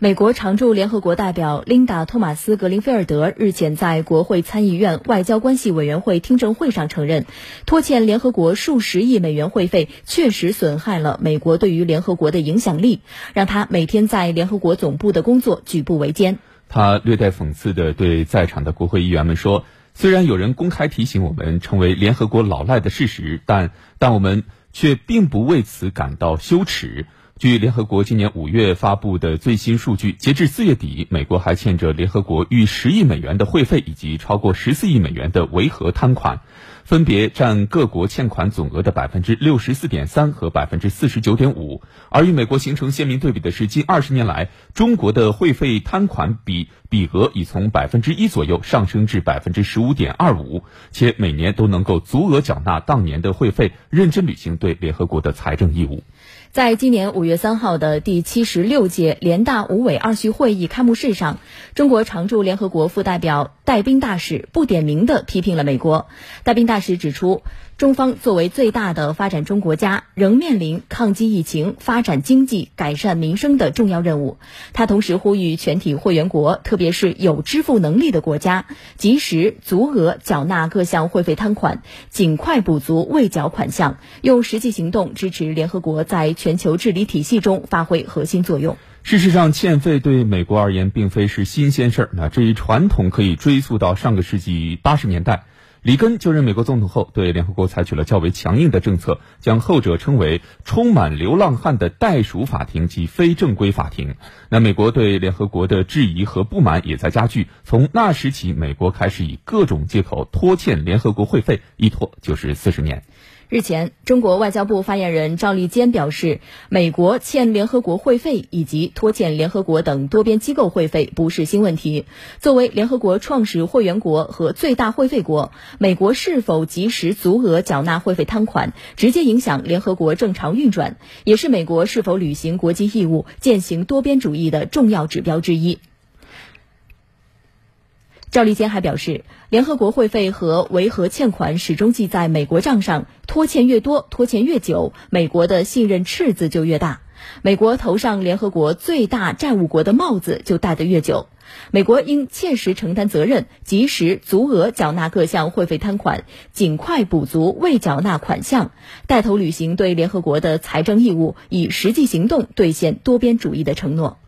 美国常驻联合国代表琳达·托马斯·格林菲尔德日前在国会参议院外交关系委员会听证会上承认，拖欠联合国数十亿美元会费确实损害了美国对于联合国的影响力，让他每天在联合国总部的工作举步维艰。他略带讽刺地对在场的国会议员们说：“虽然有人公开提醒我们成为联合国老赖的事实，但但我们却并不为此感到羞耻。”据联合国今年五月发布的最新数据，截至四月底，美国还欠着联合国逾十亿美元的会费，以及超过十四亿美元的维和摊款，分别占各国欠款总额的百分之六十四点三和百分之四十九点五。而与美国形成鲜明对比的是，近二十年来，中国的会费摊款比比额已从百分之一左右上升至百分之十五点二五，且每年都能够足额缴纳当年的会费，认真履行对联合国的财政义务。在今年五月三号的第七十六届联大五委二序会议开幕式上，中国常驻联合国副代表戴斌大使不点名地批评了美国。戴斌大使指出，中方作为最大的发展中国家，仍面临抗击疫情、发展经济、改善民生的重要任务。他同时呼吁全体会员国，特别是有支付能力的国家，及时足额缴纳各项会费摊款，尽快补足未缴款项，用实际行动支持联合国在。全球治理体系中发挥核心作用。事实上，欠费对美国而言并非是新鲜事儿。那这一传统可以追溯到上个世纪八十年代，里根就任美国总统后，对联合国采取了较为强硬的政策，将后者称为“充满流浪汉的袋鼠法庭”及非正规法庭。那美国对联合国的质疑和不满也在加剧。从那时起，美国开始以各种借口拖欠联合国会费，一拖就是四十年。日前，中国外交部发言人赵立坚表示，美国欠联合国会费以及拖欠联合国等多边机构会费不是新问题。作为联合国创始会员国和最大会费国，美国是否及时足额缴纳会费摊款，直接影响联合国正常运转，也是美国是否履行国际义务、践行多边主义的重要指标之一。赵立坚还表示，联合国会费和维和欠款始终记在美国账上，拖欠越多，拖欠越久，美国的信任赤字就越大，美国头上联合国最大债务国的帽子就戴得越久。美国应切实承担责任，及时足额缴纳各项会费摊款，尽快补足未缴纳款项，带头履行对联合国的财政义务，以实际行动兑现多边主义的承诺。